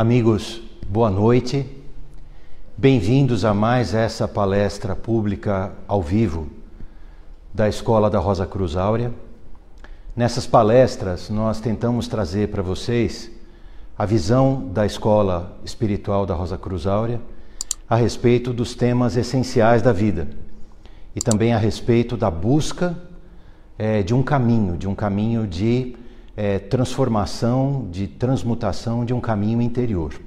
Amigos, boa noite. Bem-vindos a mais essa palestra pública ao vivo da Escola da Rosa Cruz Áurea. Nessas palestras, nós tentamos trazer para vocês a visão da Escola Espiritual da Rosa Cruz Áurea a respeito dos temas essenciais da vida e também a respeito da busca é, de um caminho, de um caminho de é, transformação, de transmutação, de um caminho interior.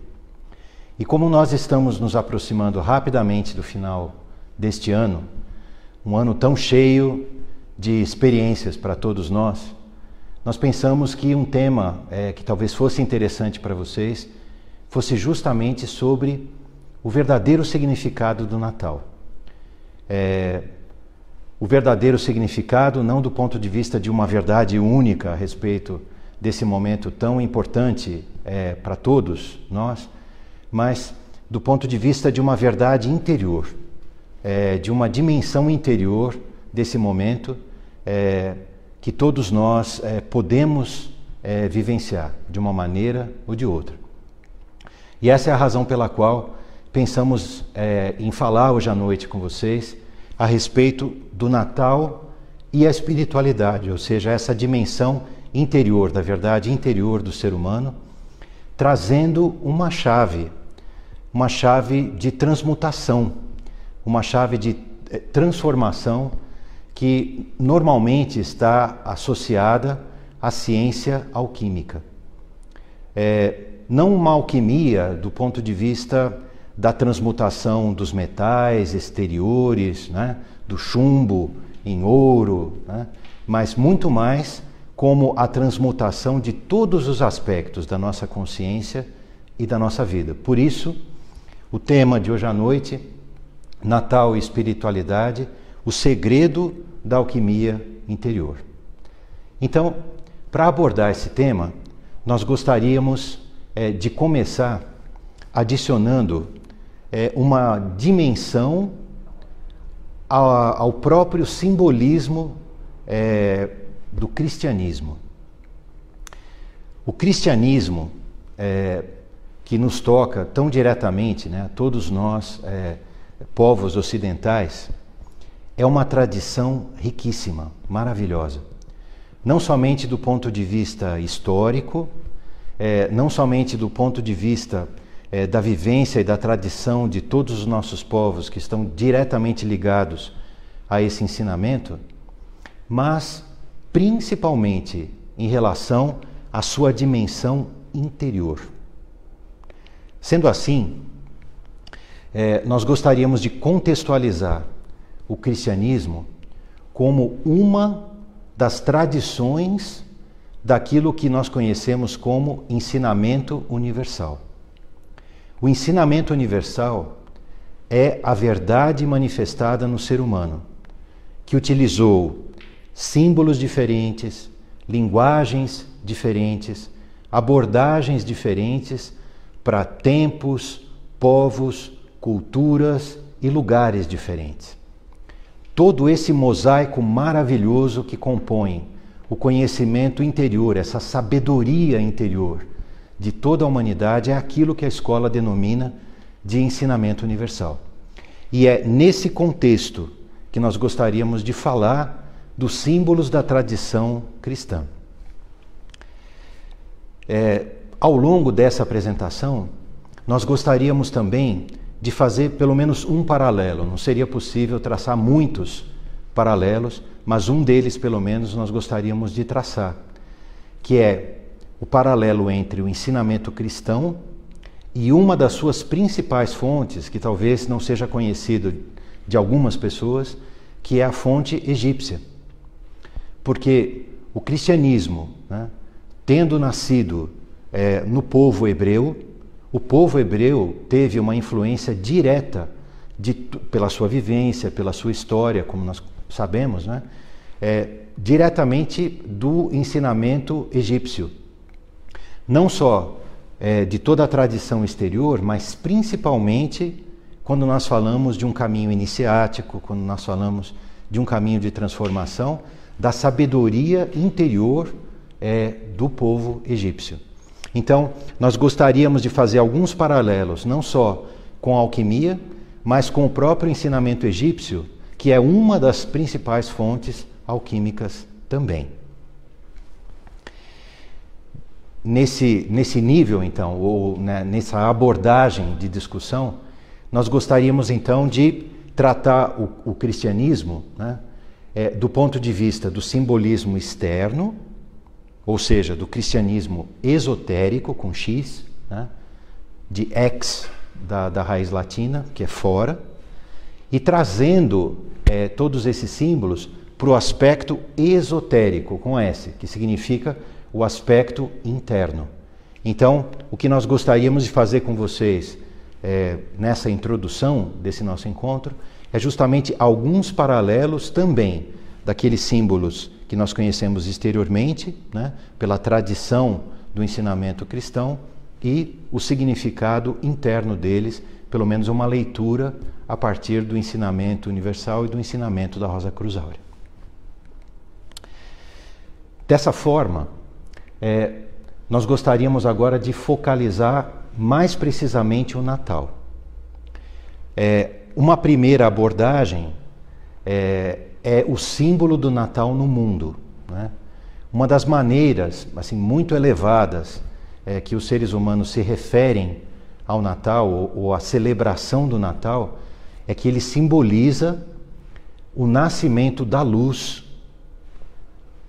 E como nós estamos nos aproximando rapidamente do final deste ano, um ano tão cheio de experiências para todos nós, nós pensamos que um tema é, que talvez fosse interessante para vocês fosse justamente sobre o verdadeiro significado do Natal. É, o verdadeiro significado, não do ponto de vista de uma verdade única a respeito desse momento tão importante é, para todos nós, mas do ponto de vista de uma verdade interior, é, de uma dimensão interior desse momento é, que todos nós é, podemos é, vivenciar de uma maneira ou de outra. E essa é a razão pela qual pensamos é, em falar hoje à noite com vocês a respeito do Natal e a espiritualidade, ou seja, essa dimensão interior, da verdade interior do ser humano, trazendo uma chave uma chave de transmutação, uma chave de eh, transformação que normalmente está associada à ciência alquímica. É, não uma alquimia do ponto de vista da transmutação dos metais exteriores, né, do chumbo em ouro, né, mas muito mais como a transmutação de todos os aspectos da nossa consciência e da nossa vida. Por isso, o tema de hoje à noite, Natal e Espiritualidade, o segredo da alquimia interior. Então, para abordar esse tema, nós gostaríamos é, de começar adicionando é, uma dimensão ao, ao próprio simbolismo é, do cristianismo. O cristianismo é, que nos toca tão diretamente, né, todos nós, é, povos ocidentais, é uma tradição riquíssima, maravilhosa. Não somente do ponto de vista histórico, é, não somente do ponto de vista é, da vivência e da tradição de todos os nossos povos que estão diretamente ligados a esse ensinamento, mas principalmente em relação à sua dimensão interior. Sendo assim, é, nós gostaríamos de contextualizar o cristianismo como uma das tradições daquilo que nós conhecemos como ensinamento universal. O ensinamento universal é a verdade manifestada no ser humano, que utilizou símbolos diferentes, linguagens diferentes, abordagens diferentes para tempos, povos, culturas e lugares diferentes. Todo esse mosaico maravilhoso que compõe o conhecimento interior, essa sabedoria interior de toda a humanidade é aquilo que a escola denomina de ensinamento universal. E é nesse contexto que nós gostaríamos de falar dos símbolos da tradição cristã. É, ao longo dessa apresentação, nós gostaríamos também de fazer pelo menos um paralelo. Não seria possível traçar muitos paralelos, mas um deles, pelo menos, nós gostaríamos de traçar, que é o paralelo entre o ensinamento cristão e uma das suas principais fontes, que talvez não seja conhecido de algumas pessoas, que é a fonte egípcia. Porque o cristianismo, né, tendo nascido é, no povo hebreu. O povo hebreu teve uma influência direta de, pela sua vivência, pela sua história, como nós sabemos, né? É, diretamente do ensinamento egípcio. Não só é, de toda a tradição exterior, mas principalmente quando nós falamos de um caminho iniciático, quando nós falamos de um caminho de transformação, da sabedoria interior é, do povo egípcio. Então, nós gostaríamos de fazer alguns paralelos, não só com a alquimia, mas com o próprio ensinamento egípcio, que é uma das principais fontes alquímicas também. Nesse, nesse nível, então, ou né, nessa abordagem de discussão, nós gostaríamos então de tratar o, o cristianismo né, é, do ponto de vista do simbolismo externo, ou seja, do cristianismo esotérico, com X, né, de ex, da, da raiz latina, que é fora, e trazendo é, todos esses símbolos para o aspecto esotérico, com S, que significa o aspecto interno. Então, o que nós gostaríamos de fazer com vocês é, nessa introdução desse nosso encontro é justamente alguns paralelos também daqueles símbolos que nós conhecemos exteriormente, né, pela tradição do ensinamento cristão, e o significado interno deles, pelo menos uma leitura a partir do ensinamento universal e do ensinamento da Rosa Cruz Áurea. Dessa forma, é, nós gostaríamos agora de focalizar mais precisamente o Natal. É, uma primeira abordagem é, é, o símbolo do Natal no mundo. Né? Uma das maneiras assim, muito elevadas é, que os seres humanos se referem ao Natal ou, ou à celebração do Natal é que ele simboliza o nascimento da luz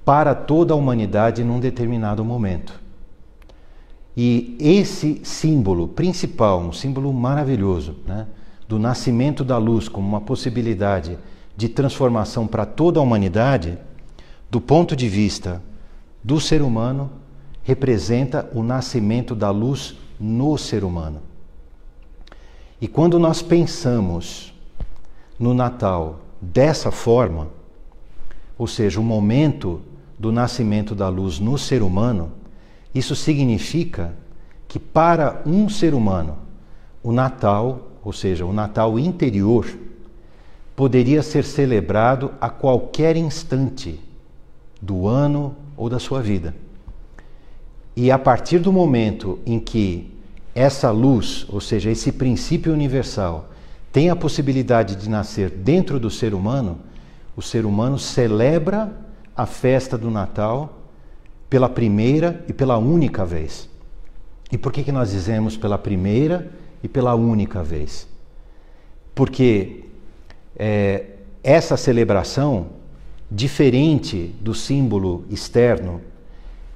para toda a humanidade num determinado momento. E esse símbolo principal, um símbolo maravilhoso, né, do nascimento da luz como uma possibilidade de transformação para toda a humanidade, do ponto de vista do ser humano, representa o nascimento da luz no ser humano. E quando nós pensamos no Natal dessa forma, ou seja, o momento do nascimento da luz no ser humano, isso significa que para um ser humano, o Natal, ou seja, o Natal interior, poderia ser celebrado a qualquer instante do ano ou da sua vida. E a partir do momento em que essa luz, ou seja, esse princípio universal, tem a possibilidade de nascer dentro do ser humano, o ser humano celebra a festa do Natal pela primeira e pela única vez. E por que, que nós dizemos pela primeira e pela única vez? Porque é, essa celebração, diferente do símbolo externo,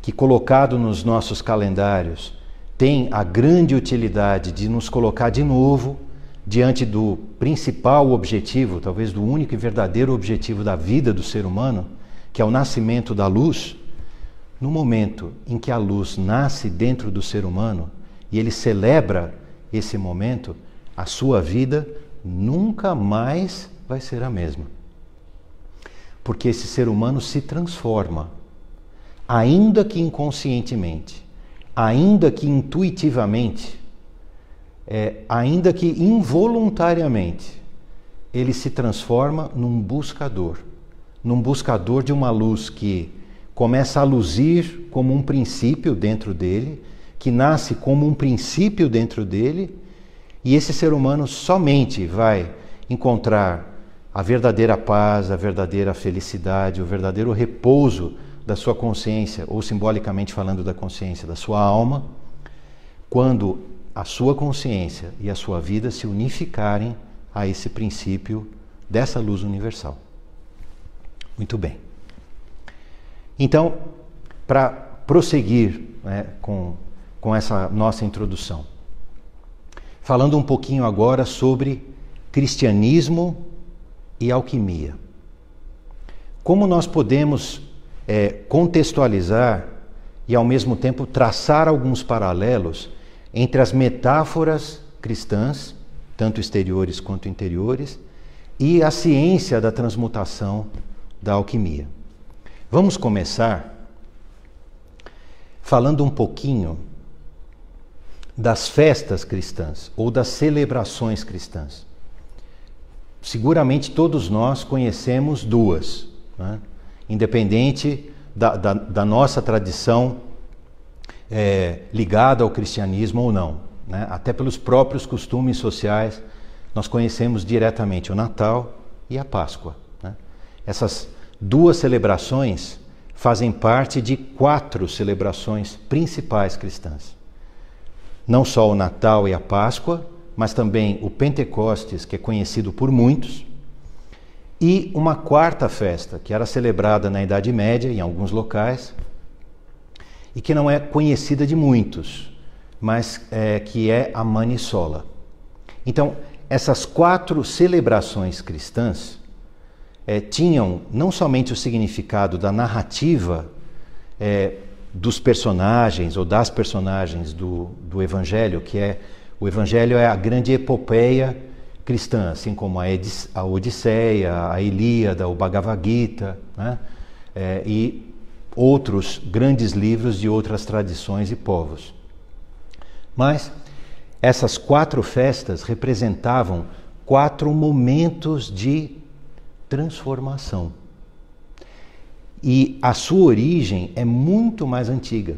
que colocado nos nossos calendários tem a grande utilidade de nos colocar de novo diante do principal objetivo, talvez do único e verdadeiro objetivo da vida do ser humano, que é o nascimento da luz, no momento em que a luz nasce dentro do ser humano e ele celebra esse momento, a sua vida nunca mais vai ser a mesma. Porque esse ser humano se transforma, ainda que inconscientemente, ainda que intuitivamente, é, ainda que involuntariamente, ele se transforma num buscador, num buscador de uma luz que começa a luzir como um princípio dentro dele, que nasce como um princípio dentro dele, e esse ser humano somente vai encontrar a verdadeira paz, a verdadeira felicidade, o verdadeiro repouso da sua consciência, ou simbolicamente falando da consciência da sua alma, quando a sua consciência e a sua vida se unificarem a esse princípio dessa luz universal. Muito bem. Então, para prosseguir né, com, com essa nossa introdução, falando um pouquinho agora sobre cristianismo e alquimia. Como nós podemos é, contextualizar e, ao mesmo tempo, traçar alguns paralelos entre as metáforas cristãs, tanto exteriores quanto interiores, e a ciência da transmutação da alquimia. Vamos começar falando um pouquinho das festas cristãs ou das celebrações cristãs. Seguramente todos nós conhecemos duas, né? independente da, da, da, nossa tradição é, ligada ao cristianismo ou não. Né? Até pelos próprios costumes sociais, nós conhecemos diretamente o Natal e a Páscoa. Essas duas celebrações fazem parte de quatro celebrações principais cristãs. Não só o Natal e a Páscoa, mas também o Pentecostes, que é conhecido por muitos, e uma quarta festa, que era celebrada na Idade Média, em alguns locais, e que não é conhecida de muitos, mas é, que é a Manissola. Então, essas quatro celebrações cristãs é, tinham não somente o significado da narrativa é, dos personagens ou das personagens do, do Evangelho, que é o Evangelho é a grande epopeia cristã, assim como a, Odisseia, a Ilíada, o Bhagavad Gita, né? É, e outros grandes livros de outras tradições e povos. Mas essas quatro festas representavam quatro momentos de transformação. E a sua origem é muito mais antiga.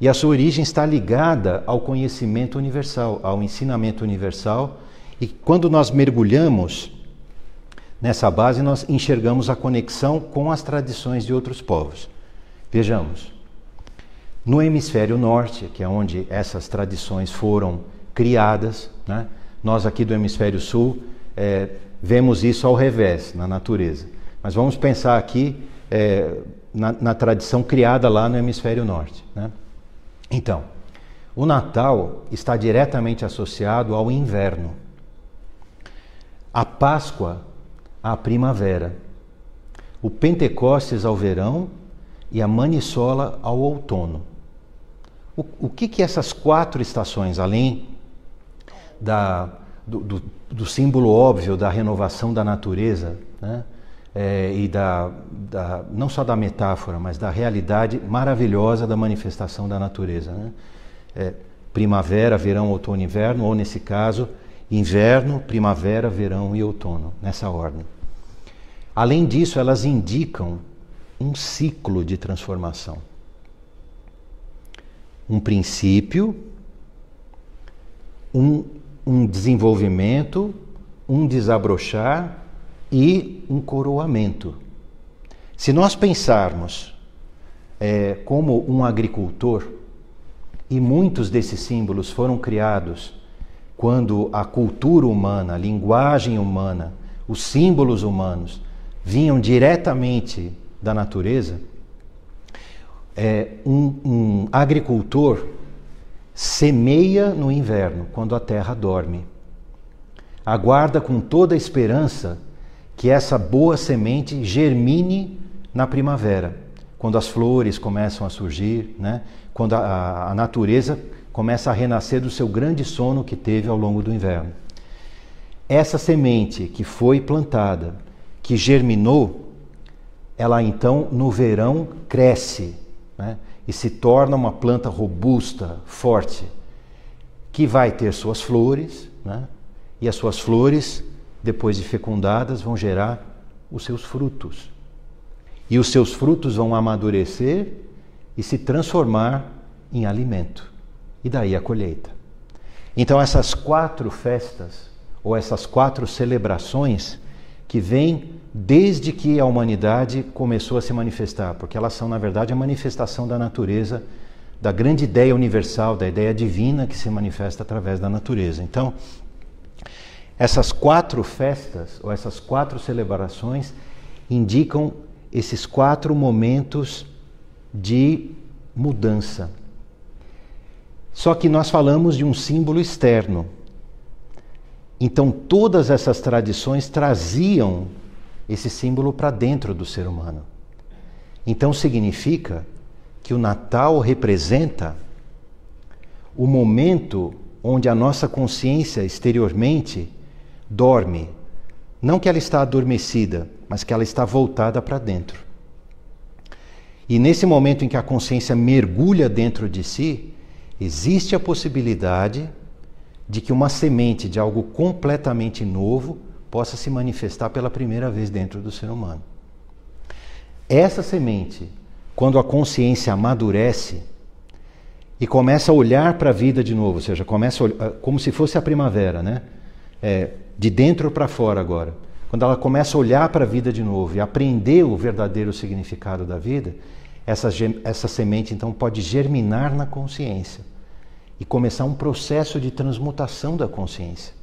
E a sua origem está ligada ao conhecimento universal, ao ensinamento universal. E quando nós mergulhamos nessa base, nós enxergamos a conexão com as tradições de outros povos. Vejamos, no hemisfério norte, que é onde essas tradições foram criadas, né? nós aqui do hemisfério sul é, vemos isso ao revés na natureza. Mas vamos pensar aqui é, na, na, tradição criada lá no hemisfério norte. Né? Então, o Natal está diretamente associado ao inverno, a Páscoa à primavera, o Pentecostes ao verão e a Manissola ao outono. O, o que, que essas quatro estações, além da, do, do, do, símbolo óbvio da renovação da natureza, né? É, e da, da, não só da metáfora, mas da realidade maravilhosa da manifestação da natureza. Né? É, primavera, verão, outono, inverno, ou nesse caso, inverno, primavera, verão e outono, nessa ordem. Além disso, elas indicam um ciclo de transformação um princípio, um, um desenvolvimento, um desabrochar e um coroamento. Se nós pensarmos é, como um agricultor, e muitos desses símbolos foram criados quando a cultura humana, a linguagem humana, os símbolos humanos vinham diretamente da natureza, é, um, um agricultor semeia no inverno, quando a terra dorme. Aguarda com toda a esperança que essa boa semente germine na primavera, quando as flores começam a surgir, né? quando a, a natureza começa a renascer do seu grande sono que teve ao longo do inverno. Essa semente que foi plantada, que germinou, ela então no verão cresce né? E se torna uma planta robusta, forte, que vai ter suas flores, né? e as suas flores, depois de fecundadas, vão gerar os seus frutos. E os seus frutos vão amadurecer e se transformar em alimento. E daí a colheita. Então, essas quatro festas, ou essas quatro celebrações, que vêm desde que a humanidade começou a se manifestar, porque elas são, na verdade, a manifestação da natureza, da grande ideia universal, da ideia divina que se manifesta através da natureza. Então, essas quatro festas, ou essas quatro celebrações, indicam esses quatro momentos de mudança. Só que nós falamos de um símbolo externo. Então, todas essas tradições traziam esse símbolo para dentro do ser humano. Então significa que o Natal representa o momento onde a nossa consciência exteriormente dorme. Não que ela está adormecida, mas que ela está voltada para dentro. E nesse momento em que a consciência mergulha dentro de si, existe a possibilidade de que uma semente de algo completamente novo possa se manifestar pela primeira vez dentro do ser humano. Essa semente, quando a consciência amadurece, e começa a olhar para a vida de novo, ou seja, começa a, como se fosse a primavera, né? É, de dentro para fora agora. Quando ela começa a olhar para a vida de novo e aprender o verdadeiro significado da vida, essa, essa semente então pode germinar na consciência e começar um processo de transmutação da consciência.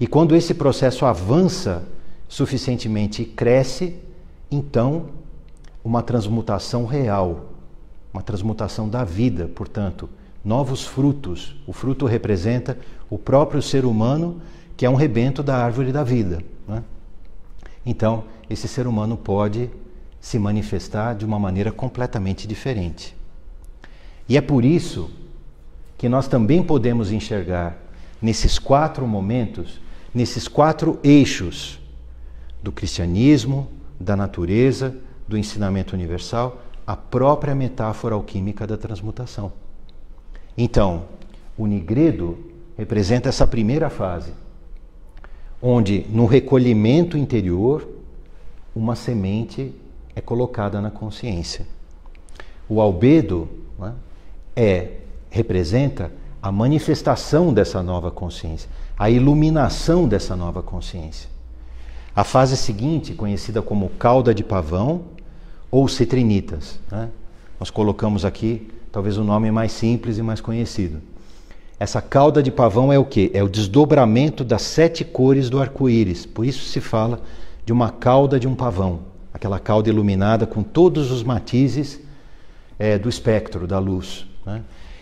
E quando esse processo avança suficientemente e cresce, então uma transmutação real, uma transmutação da vida, portanto, novos frutos. O fruto representa o próprio ser humano, que é um rebento da árvore da vida. Né? Então, esse ser humano pode se manifestar de uma maneira completamente diferente. E é por isso que nós também podemos enxergar nesses quatro momentos, nesses quatro eixos do cristianismo, da natureza, do ensinamento universal, a própria metáfora alquímica da transmutação. Então, o nigredo representa essa primeira fase, onde no recolhimento interior uma semente é colocada na consciência. O albedo né, é representa a manifestação dessa nova consciência, a iluminação dessa nova consciência. A fase seguinte, conhecida como cauda de pavão, ou citrinitas. Né? Nós colocamos aqui talvez o nome mais simples e mais conhecido. Essa cauda de pavão é o que? É o desdobramento das sete cores do arco-íris. Por isso se fala de uma cauda de um pavão, aquela cauda iluminada com todos os matizes é, do espectro da luz. Né?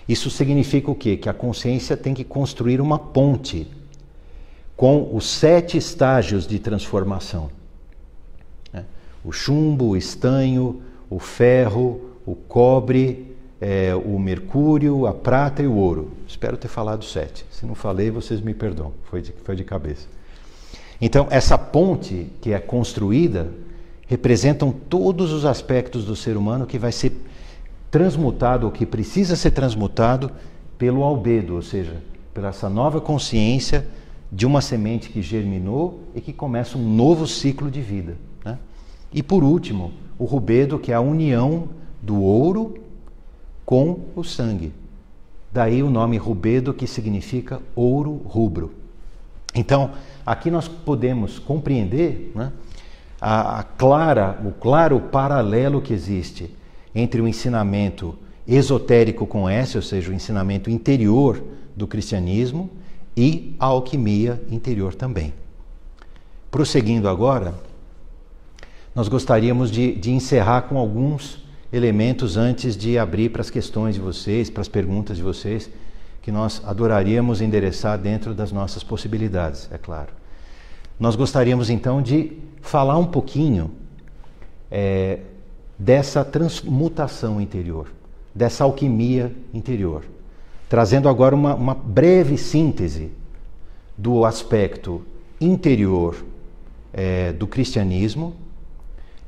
Isso significa o quê? Que a consciência tem que construir uma ponte com os sete estágios de transformação o chumbo, o estanho, o ferro, o cobre, é, o mercúrio, a prata e o ouro. Espero ter falado sete. Se não falei, vocês me perdoam, foi de, foi de cabeça. Então, essa ponte que é construída representam todos os aspectos do ser humano que vai ser transmutado, ou que precisa ser transmutado pelo albedo, ou seja, pela essa nova consciência de uma semente que germinou e que começa um novo ciclo de vida. E por último, o rubedo, que é a união do ouro com o sangue. Daí o nome rubedo, que significa ouro rubro. Então, aqui nós podemos compreender né, a, a clara, o claro paralelo que existe entre o ensinamento esotérico com S, ou seja, o ensinamento interior do cristianismo, e a alquimia interior também. Prosseguindo agora, nós gostaríamos de, de encerrar com alguns elementos antes de abrir para as questões de vocês, para as perguntas de vocês, que nós adoraríamos endereçar dentro das nossas possibilidades, é claro. Nós gostaríamos então de falar um pouquinho é, dessa transmutação interior, dessa alquimia interior, trazendo agora uma, uma breve síntese do aspecto interior é, do cristianismo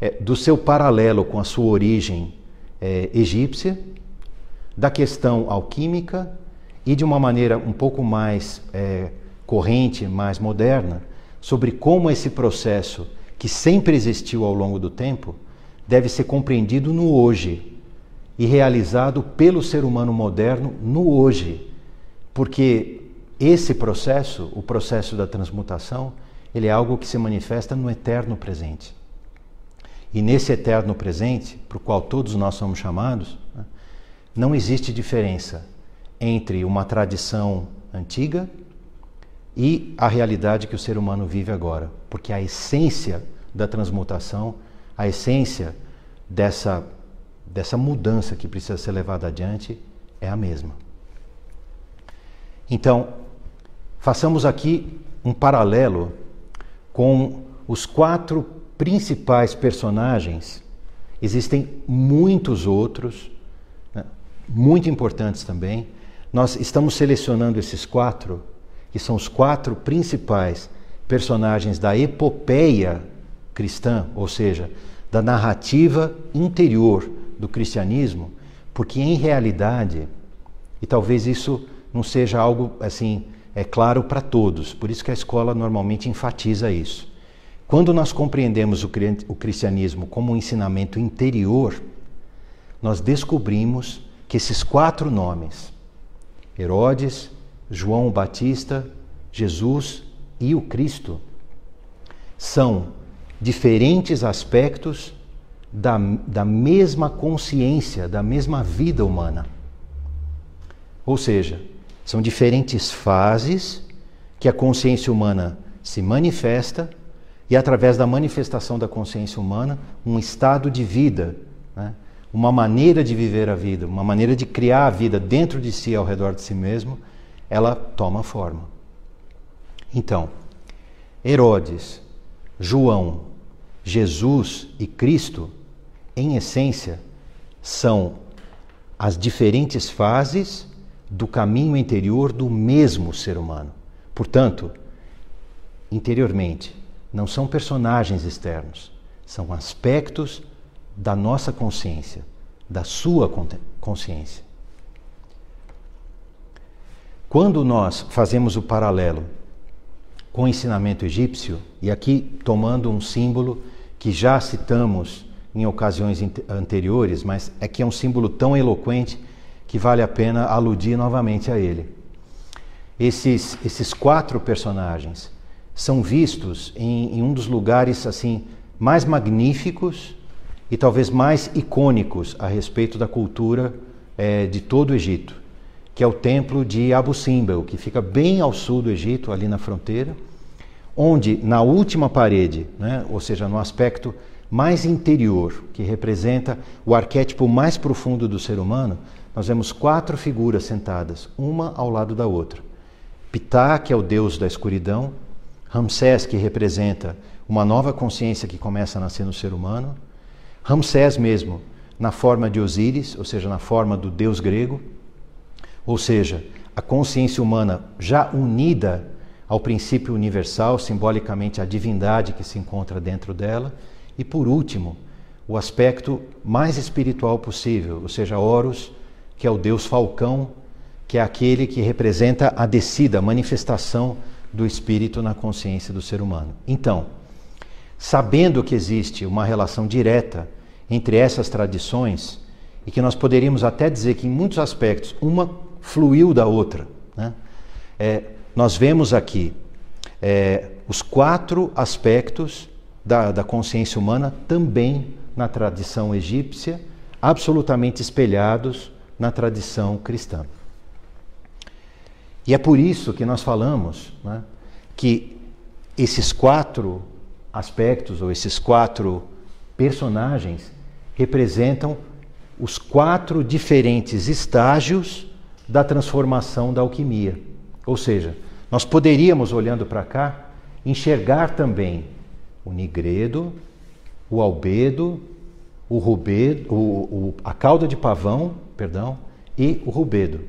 é, do seu paralelo com a sua origem é, egípcia, da questão alquímica e de uma maneira um pouco mais é, corrente, mais moderna, sobre como esse processo, que sempre existiu ao longo do tempo, deve ser compreendido no hoje e realizado pelo ser humano moderno no hoje. Porque esse processo, o processo da transmutação, ele é algo que se manifesta no eterno presente. E nesse eterno presente, para o qual todos nós somos chamados, né, não existe diferença entre uma tradição antiga e a realidade que o ser humano vive agora, porque a essência da transmutação, a essência dessa, dessa mudança que precisa ser levada adiante é a mesma. Então, façamos aqui um paralelo com os quatro principais personagens, existem muitos outros, né, muito importantes também. Nós estamos selecionando esses quatro, que são os quatro principais personagens da epopeia cristã, ou seja, da narrativa interior do cristianismo, porque em realidade, e talvez isso não seja algo assim é claro para todos, por isso que a escola normalmente enfatiza isso. Quando nós compreendemos o cristianismo como um ensinamento interior, nós descobrimos que esses quatro nomes, Herodes, João Batista, Jesus e o Cristo, são diferentes aspectos da, da mesma consciência, da mesma vida humana. Ou seja, são diferentes fases que a consciência humana se manifesta e, através da manifestação da consciência humana, um estado de vida, né? uma maneira de viver a vida, uma maneira de criar a vida dentro de si, ao redor de si mesmo, ela toma forma. Então, Herodes, João, Jesus e Cristo, em essência, são as diferentes fases do caminho interior do mesmo ser humano. Portanto, interiormente, não são personagens externos, são aspectos da nossa consciência, da sua consciência. Quando nós fazemos o paralelo com o ensinamento egípcio, e aqui tomando um símbolo que já citamos em ocasiões anteriores, mas é que é um símbolo tão eloquente que vale a pena aludir novamente a ele. Esses, esses quatro personagens são vistos em, em um dos lugares assim mais magníficos e talvez mais icônicos a respeito da cultura é, de todo o Egito, que é o templo de Abu Simbel, que fica bem ao sul do Egito, ali na fronteira, onde na última parede, né, ou seja, no aspecto mais interior, que representa o arquétipo mais profundo do ser humano, nós vemos quatro figuras sentadas, uma ao lado da outra. Ptah, que é o deus da escuridão, Ramsés, que representa uma nova consciência que começa a nascer no ser humano, Ramsés mesmo, na forma de Osíris, ou seja, na forma do deus grego, ou seja, a consciência humana já unida ao princípio universal, simbolicamente a divindade que se encontra dentro dela, e por último, o aspecto mais espiritual possível, ou seja, Horus, que é o deus falcão, que é aquele que representa a descida, a manifestação do espírito na consciência do ser humano. Então, sabendo que existe uma relação direta entre essas tradições, e que nós poderíamos até dizer que em muitos aspectos uma fluiu da outra, né? é, nós vemos aqui é, os quatro aspectos da, da consciência humana também na tradição egípcia, absolutamente espelhados na tradição cristã. E é por isso que nós falamos né, que esses quatro aspectos, ou esses quatro personagens, representam os quatro diferentes estágios da transformação da alquimia. Ou seja, nós poderíamos, olhando para cá, enxergar também o nigredo, o albedo, o rubedo, o, o, a cauda de pavão, perdão, e o rubedo.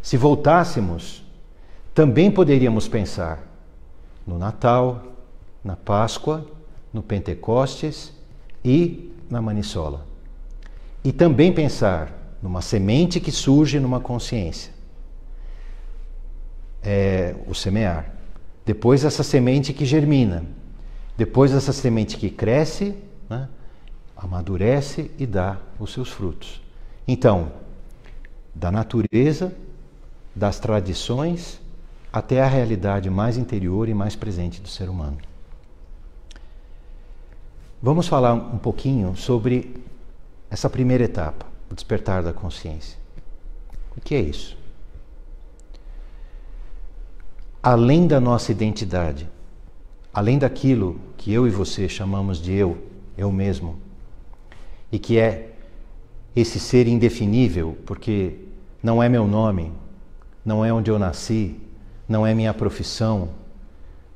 Se voltássemos, também poderíamos pensar no Natal, na Páscoa, no Pentecostes e na Manissola. E também pensar numa semente que surge numa consciência. É, o semear. Depois essa semente que germina depois essa semente que cresce, né, amadurece e dá os seus frutos. Então, da natureza, das tradições, até a realidade mais interior e mais presente do ser humano. Vamos falar um pouquinho sobre essa primeira etapa, o despertar da consciência. O que é isso? Além da nossa identidade, além daquilo que eu e você chamamos de eu, eu mesmo, e que é esse ser indefinível, porque não é meu nome, não é onde eu nasci, não é minha profissão,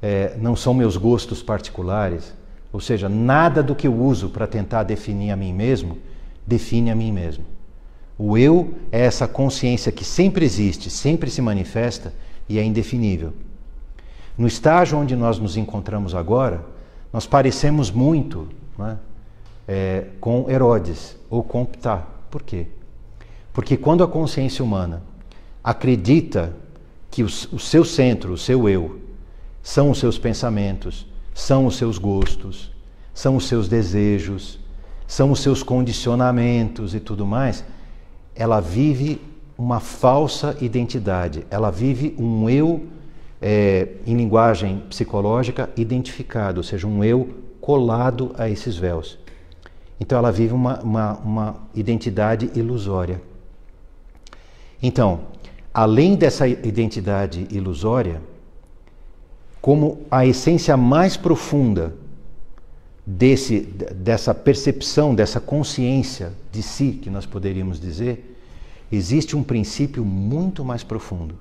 é, não são meus gostos particulares, ou seja, nada do que eu uso para tentar definir a mim mesmo define a mim mesmo. O eu é essa consciência que sempre existe, sempre se manifesta e é indefinível. No estágio onde nós nos encontramos agora, nós parecemos muito é? É, com Herodes ou com Ptah. Por quê? Porque quando a consciência humana acredita que o, o seu centro, o seu eu, são os seus pensamentos, são os seus gostos, são os seus desejos, são os seus condicionamentos e tudo mais, ela vive uma falsa identidade, ela vive um eu, é, em linguagem psicológica, identificado, ou seja, um eu colado a esses véus. Então ela vive uma, uma, uma identidade ilusória. Então, além dessa identidade ilusória, como a essência mais profunda desse, dessa percepção, dessa consciência de si, que nós poderíamos dizer, existe um princípio muito mais profundo.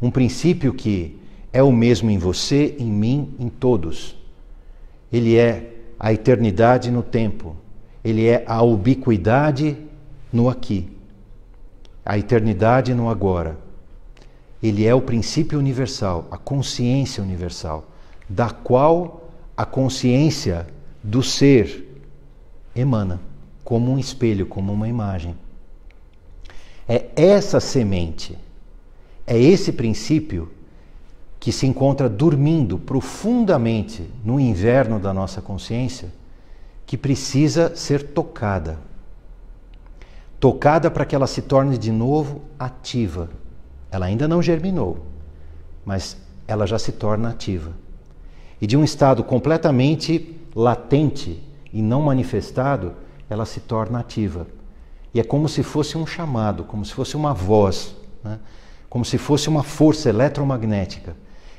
Um princípio que é o mesmo em você, em mim, em todos. Ele é a eternidade no tempo. Ele é a ubiquidade no aqui. A eternidade no agora. Ele é o princípio universal, a consciência universal, da qual a consciência do ser emana, como um espelho, como uma imagem. É essa semente, é esse princípio que se encontra dormindo profundamente no inverno da nossa consciência, que precisa ser tocada. Tocada para que ela se torne de novo ativa. Ela ainda não germinou, mas ela já se torna ativa. E de um estado completamente latente e não manifestado, ela se torna ativa. E é como se fosse um chamado, como se fosse uma voz, né? como se fosse uma força eletromagnética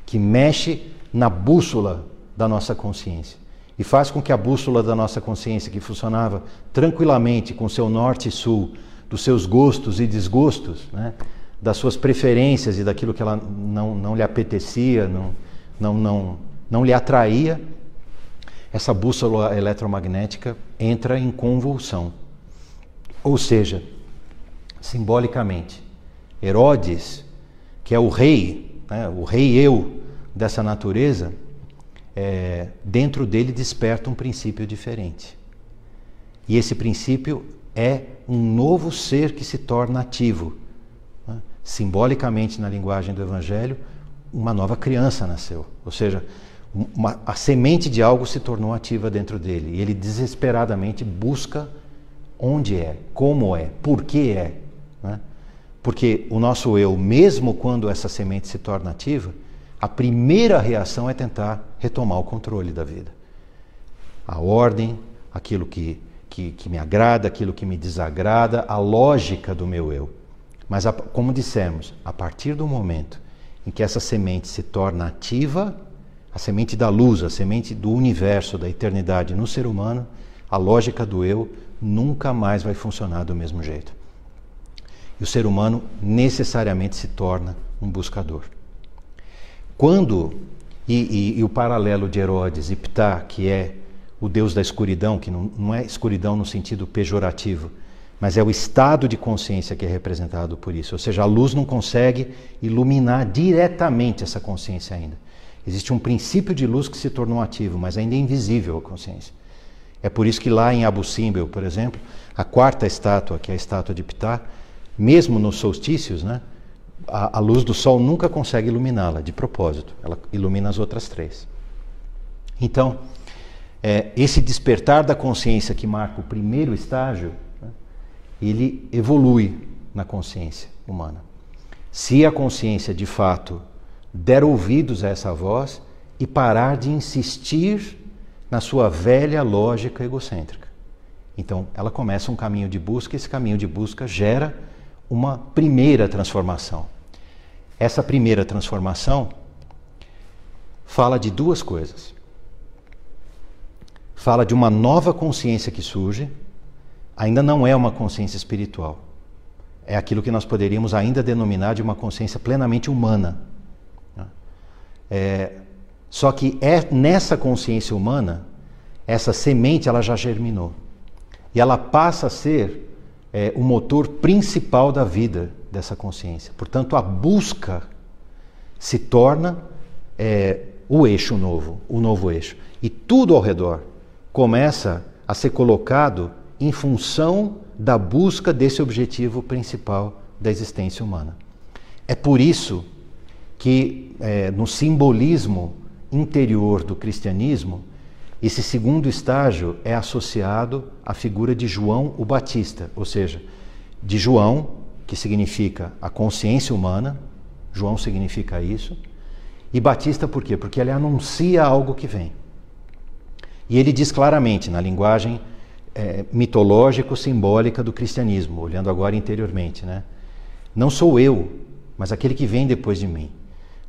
que mexe na bússola da nossa consciência e faz com que a bússola da nossa consciência, que funcionava tranquilamente com seu norte e sul, dos seus gostos e desgostos, né? das suas preferências e daquilo que ela não, não lhe apetecia, não, não, não, não lhe atraía, essa bússola eletromagnética entra em convulsão. Ou seja, simbolicamente, Herodes, que é o rei, né, o rei eu dessa natureza, é, dentro dele desperta um princípio diferente. E esse princípio é um novo ser que se torna ativo. Né? Simbolicamente, na linguagem do Evangelho, uma nova criança nasceu. Ou seja, uma, a semente de algo se tornou ativa dentro dele e ele desesperadamente busca onde é, como é, por que é. Né? Porque o nosso eu, mesmo quando essa semente se torna ativa, a primeira reação é tentar retomar o controle da vida. A ordem, aquilo que, que, que me agrada, aquilo que me desagrada, a lógica do meu eu. Mas, a, como dissemos, a partir do momento em que essa semente se torna ativa, a semente da luz, a semente do universo, da eternidade no ser humano, a lógica do eu nunca mais vai funcionar do mesmo jeito. E o ser humano necessariamente se torna um buscador. Quando, e, e, e o paralelo de Herodes e Ptah, que é o deus da escuridão, que não, não é escuridão no sentido pejorativo, mas é o estado de consciência que é representado por isso. Ou seja, a luz não consegue iluminar diretamente essa consciência ainda. Existe um princípio de luz que se tornou ativo, mas ainda é invisível à consciência. É por isso que lá em Abu Simbel, por exemplo, a quarta estátua, que é a estátua de Ptah, mesmo nos solstícios, né, a, a luz do sol nunca consegue iluminá-la de propósito. Ela ilumina as outras três. Então, é, esse despertar da consciência que marca o primeiro estágio, né, ele evolui na consciência humana. Se a consciência de fato der ouvidos a essa voz e parar de insistir na sua velha lógica egocêntrica. Então, ela começa um caminho de busca, esse caminho de busca gera uma primeira transformação. Essa primeira transformação fala de duas coisas. Fala de uma nova consciência que surge, ainda não é uma consciência espiritual. É aquilo que nós poderíamos ainda denominar de uma consciência plenamente humana. É, só que é nessa consciência humana, essa semente ela já germinou. E ela passa a ser é, o motor principal da vida dessa consciência. Portanto, a busca se torna é, o eixo novo, o novo eixo. E tudo ao redor começa a ser colocado em função da busca desse objetivo principal da existência humana. É por isso que é, no simbolismo interior do cristianismo, esse segundo estágio é associado à figura de João o Batista, ou seja, de João, que significa a consciência humana, João significa isso, e Batista por quê? Porque ele anuncia algo que vem. E ele diz claramente, na linguagem é, mitológico-simbólica do cristianismo, olhando agora interiormente, né? Não sou eu, mas aquele que vem depois de mim.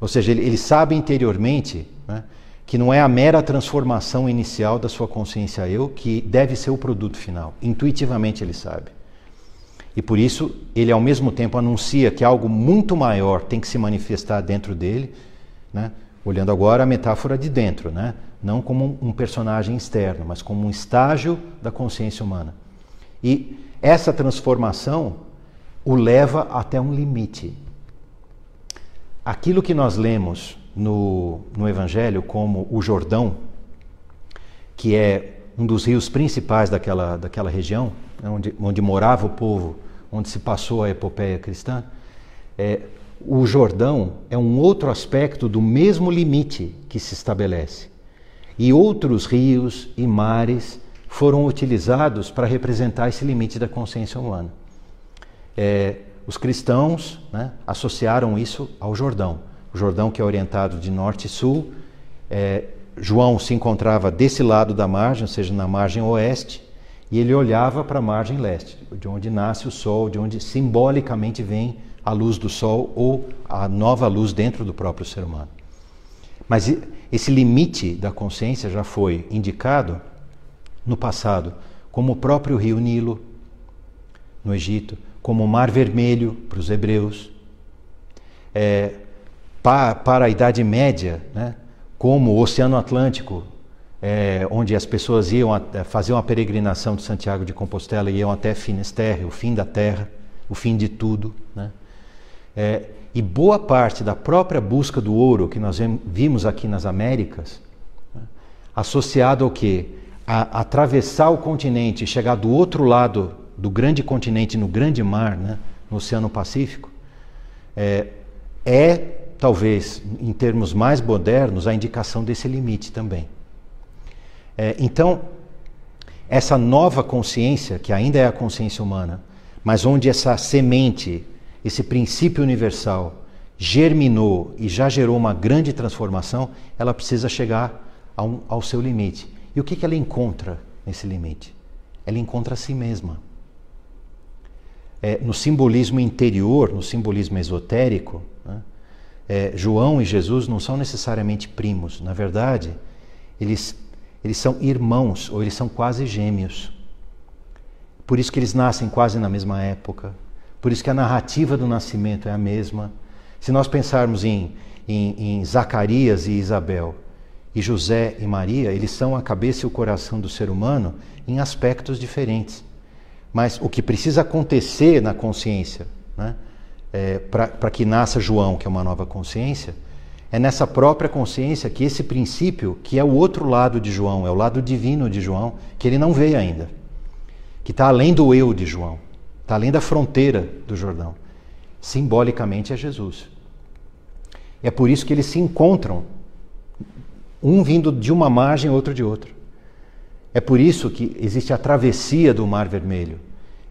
Ou seja, ele, ele sabe interiormente né, que não é a mera transformação inicial da sua consciência eu que deve ser o produto final. Intuitivamente ele sabe. E por isso ele ao mesmo tempo anuncia que algo muito maior tem que se manifestar dentro dele, né? olhando agora a metáfora de dentro, né? não como um personagem externo, mas como um estágio da consciência humana. E essa transformação o leva até um limite. Aquilo que nós lemos no, no Evangelho como o Jordão, que é um dos rios principais daquela, daquela região, né, onde, onde morava o povo, onde se passou a epopeia cristã, é, o Jordão é um outro aspecto do mesmo limite que se estabelece. E outros rios e mares foram utilizados para representar esse limite da consciência humana. É, os cristãos né, associaram isso ao Jordão. O Jordão que é orientado de norte e sul. É, João se encontrava desse lado da margem, ou seja, na margem oeste, e ele olhava para a margem leste, de onde nasce o sol, de onde simbolicamente vem a luz do sol ou a nova luz dentro do próprio ser humano. Mas esse limite da consciência já foi indicado no passado, como o próprio rio Nilo, no Egito, como o Mar Vermelho para os hebreus, é, para, a Idade Média, né, como o Oceano Atlântico, é, onde as pessoas iam a, faziam a peregrinação de Santiago de Compostela e iam até Finisterre, o fim da terra, o fim de tudo. Né? É, e boa parte da própria busca do ouro que nós vimos aqui nas Américas, né, associado ao que? A, atravessar o continente chegar do outro lado do grande continente no grande mar, né, no Oceano Pacífico, é, é talvez, em termos mais modernos, a indicação desse limite também. É, então, essa nova consciência, que ainda é a consciência humana, mas onde essa semente, esse princípio universal, germinou e já gerou uma grande transformação, ela precisa chegar um, ao seu limite. E o que, que ela encontra nesse limite? Ela encontra a si mesma é, no simbolismo interior, no simbolismo esotérico, é, João e Jesus não são necessariamente primos. Na verdade, eles, eles são irmãos ou eles são quase gêmeos. Por isso que eles nascem quase na mesma época. Por isso que a narrativa do nascimento é a mesma. Se nós pensarmos em, em, em Zacarias e Isabel, e José e Maria, eles são a cabeça e o coração do ser humano em aspectos diferentes. Mas o que precisa acontecer na consciência, né, é, para que nasça João, que é uma nova consciência, é nessa própria consciência que esse princípio, que é o outro lado de João, é o lado divino de João, que ele não vê ainda, que está além do eu de João, está além da fronteira do Jordão, simbolicamente é Jesus. É por isso que eles se encontram, um vindo de uma margem, outro de outra. É por isso que existe a travessia do Mar Vermelho.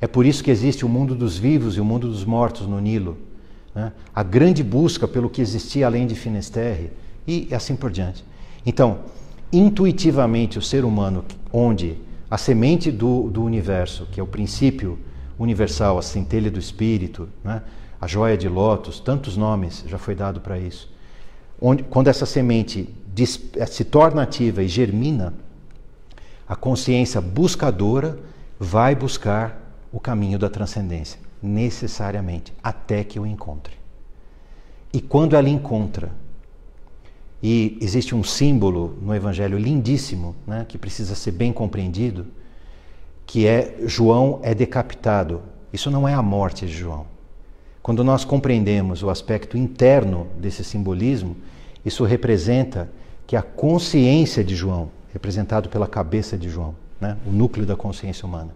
É por isso que existe o mundo dos vivos e o mundo dos mortos no Nilo. Né? A grande busca pelo que existia além de Finisterre e assim por diante. Então, intuitivamente, o ser humano, onde a semente do, do universo, que é o princípio universal, a centelha do espírito, né? a joia de lótus, tantos nomes já foi dado para isso. Onde, quando essa semente se torna ativa e germina, a consciência buscadora vai buscar o caminho da transcendência, necessariamente, até que o encontre. E quando ela encontra, e existe um símbolo no Evangelho lindíssimo, né, que precisa ser bem compreendido, que é João é decapitado. Isso não é a morte de João. Quando nós compreendemos o aspecto interno desse simbolismo, isso representa que a consciência de João, representado pela cabeça de João, né? o núcleo da consciência humana.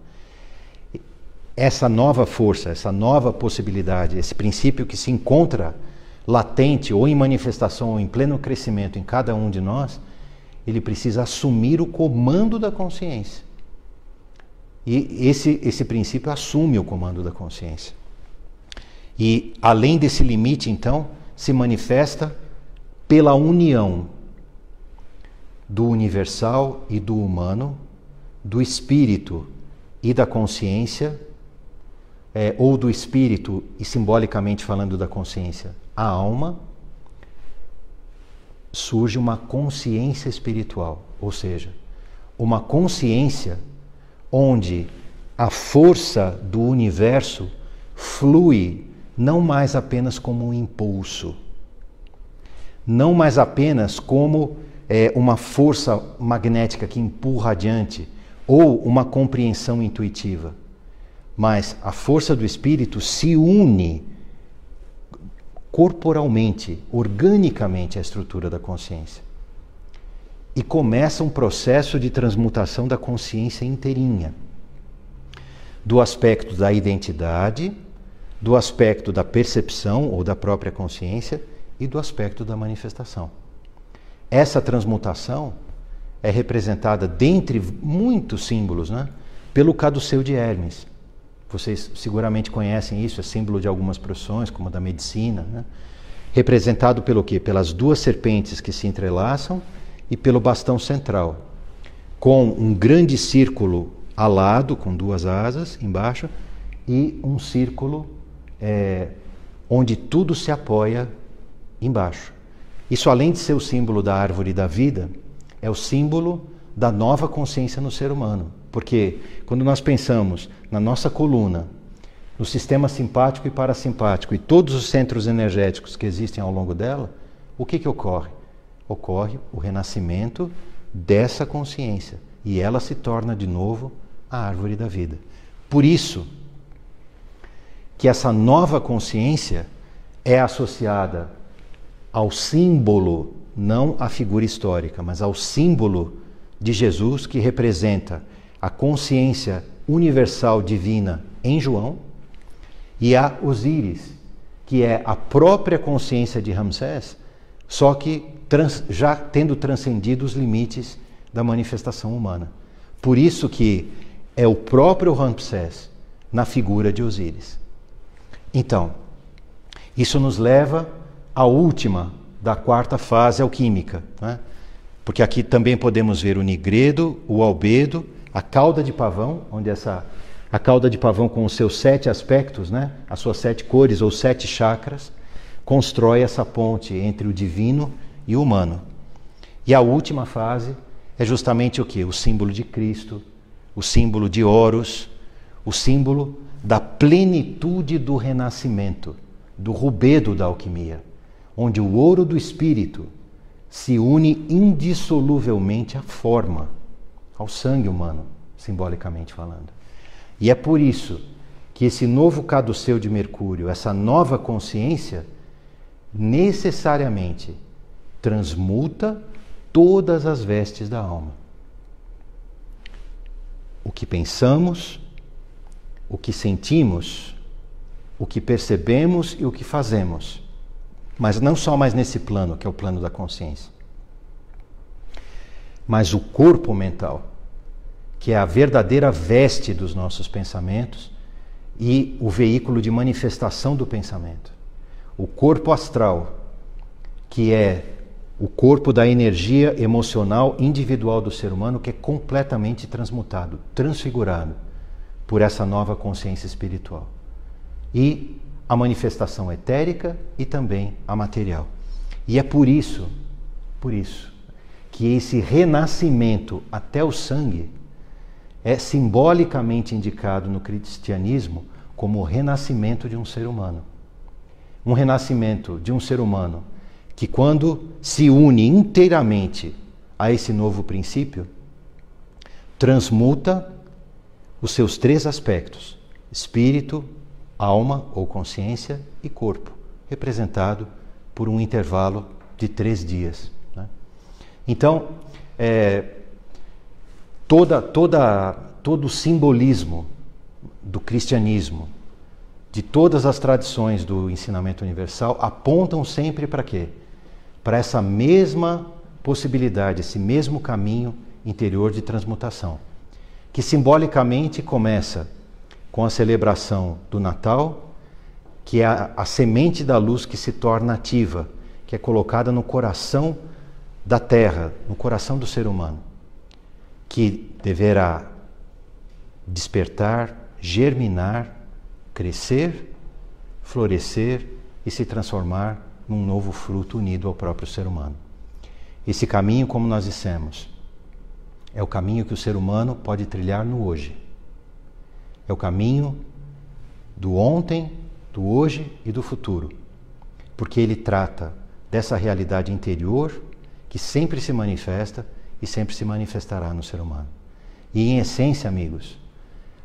Essa nova força, essa nova possibilidade, esse princípio que se encontra latente ou em manifestação ou em pleno crescimento em cada um de nós, ele precisa assumir o comando da consciência. E esse, esse princípio assume o comando da consciência. E além desse limite, então, se manifesta pela união do universal e do humano, do espírito e da consciência, é, ou do espírito e simbolicamente falando da consciência, a alma, surge uma consciência espiritual, ou seja, uma consciência onde a força do universo flui não mais apenas como um impulso, não mais apenas como é, uma força magnética que empurra adiante ou uma compreensão intuitiva, mas a força do espírito se une corporalmente, organicamente à estrutura da consciência. E começa um processo de transmutação da consciência inteirinha, do aspecto da identidade, do aspecto da percepção ou da própria consciência e do aspecto da manifestação. Essa transmutação é representada, dentre muitos símbolos, né, pelo caduceu de Hermes. Vocês seguramente conhecem isso, é símbolo de algumas profissões, como a da medicina. Né? Representado pelo quê? Pelas duas serpentes que se entrelaçam e pelo bastão central, com um grande círculo alado, com duas asas embaixo, e um círculo é, onde tudo se apoia embaixo. Isso, além de ser o símbolo da árvore da vida, é o símbolo da nova consciência no ser humano. Porque quando nós pensamos na nossa coluna, no sistema simpático e parasimpático e todos os centros energéticos que existem ao longo dela, o que, que ocorre? Ocorre o renascimento dessa consciência e ela se torna de novo a árvore da vida. Por isso que essa nova consciência é associada ao símbolo, não à figura histórica, mas ao símbolo de Jesus que representa a consciência universal divina em João, e a Osíris, que é a própria consciência de Ramsés, só que trans, já tendo transcendido os limites da manifestação humana. Por isso que é o próprio Ramsés na figura de Osíris. Então, isso nos leva à última da quarta fase alquímica, né? porque aqui também podemos ver o nigredo, o albedo a cauda de pavão, onde essa a cauda de pavão com os seus sete aspectos, né, as suas sete cores ou sete chakras, constrói essa ponte entre o divino e o humano. E a última fase é justamente o que? O símbolo de Cristo, o símbolo de Horus, o símbolo da plenitude do renascimento, do rubedo da alquimia, onde o ouro do espírito se une indissoluvelmente à forma ao sangue humano, simbolicamente falando. E é por isso que esse novo caduceu de Mercúrio, essa nova consciência, necessariamente transmuta todas as vestes da alma. O que pensamos, o que sentimos, o que percebemos e o que fazemos. Mas não só mais nesse plano, que é o plano da consciência mas o corpo mental, que é a verdadeira veste dos nossos pensamentos e o veículo de manifestação do pensamento. O corpo astral, que é o corpo da energia emocional individual do ser humano, que é completamente transmutado, transfigurado por essa nova consciência espiritual. E a manifestação etérica e também a material. E é por isso, por isso, que esse renascimento até o sangue é simbolicamente indicado no cristianismo como o renascimento de um ser humano. Um renascimento de um ser humano que, quando se une inteiramente a esse novo princípio, transmuta os seus três aspectos: espírito, alma ou consciência e corpo, representado por um intervalo de três dias. Então, é, toda, toda, todo o simbolismo do cristianismo, de todas as tradições do ensinamento universal, apontam sempre para quê? Para essa mesma possibilidade, esse mesmo caminho interior de transmutação, que simbolicamente começa com a celebração do Natal, que é a, a semente da luz que se torna ativa, que é colocada no coração da terra, no coração do ser humano, que deverá despertar, germinar, crescer, florescer e se transformar num novo fruto unido ao próprio ser humano. Esse caminho, como nós dissemos, é o caminho que o ser humano pode trilhar no hoje. É o caminho do ontem, do hoje e do futuro. Porque ele trata dessa realidade interior que sempre se manifesta e sempre se manifestará no ser humano. E em essência, amigos,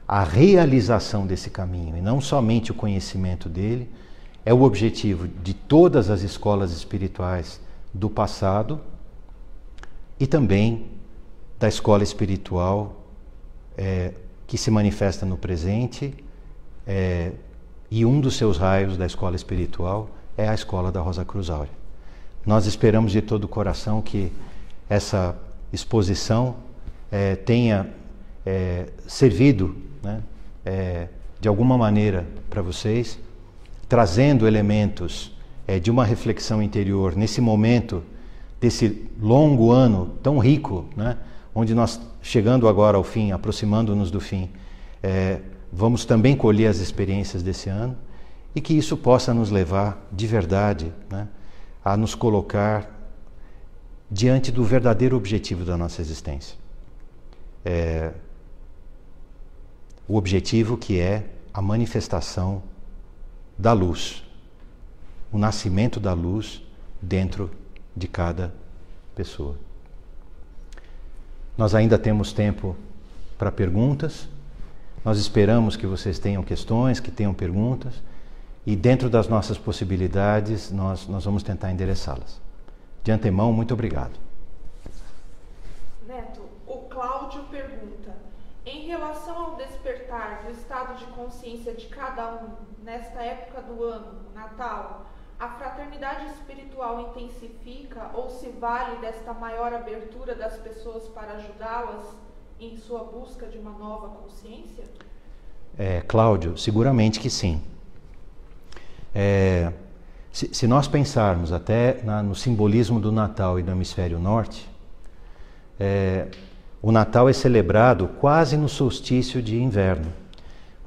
a realização desse caminho e não somente o conhecimento dele é o objetivo de todas as escolas espirituais do passado e também da escola espiritual é, que se manifesta no presente, é, e um dos seus raios da escola espiritual é a escola da Rosa Cruz Áurea. Nós esperamos de todo o coração que essa exposição é, tenha é, servido né, é, de alguma maneira para vocês, trazendo elementos de uma reflexão interior nesse momento desse longo ano tão rico, né, onde nós, chegando agora ao fim, aproximando-nos do fim, vamos também colher as experiências desse ano e que isso possa nos levar de verdade né, a nos colocar diante do verdadeiro objetivo da nossa existência. É, o objetivo que é a manifestação da luz, o nascimento da luz dentro de cada pessoa. Nós ainda temos tempo para perguntas. Nós esperamos que vocês tenham questões, que tenham perguntas. E dentro das nossas possibilidades, nós, nós vamos tentar endereçá-las. De antemão, muito obrigado. Neto, o Cláudio pergunta: em relação ao despertar do estado de consciência de cada um nesta época do ano, Natal, a fraternidade espiritual intensifica ou se vale desta maior abertura das pessoas para ajudá-las em sua busca de uma nova consciência? É, Cláudio, seguramente que sim. É, se, se, nós pensarmos até na, no simbolismo do Natal e do hemisfério norte, é, o Natal é celebrado quase no solstício de inverno.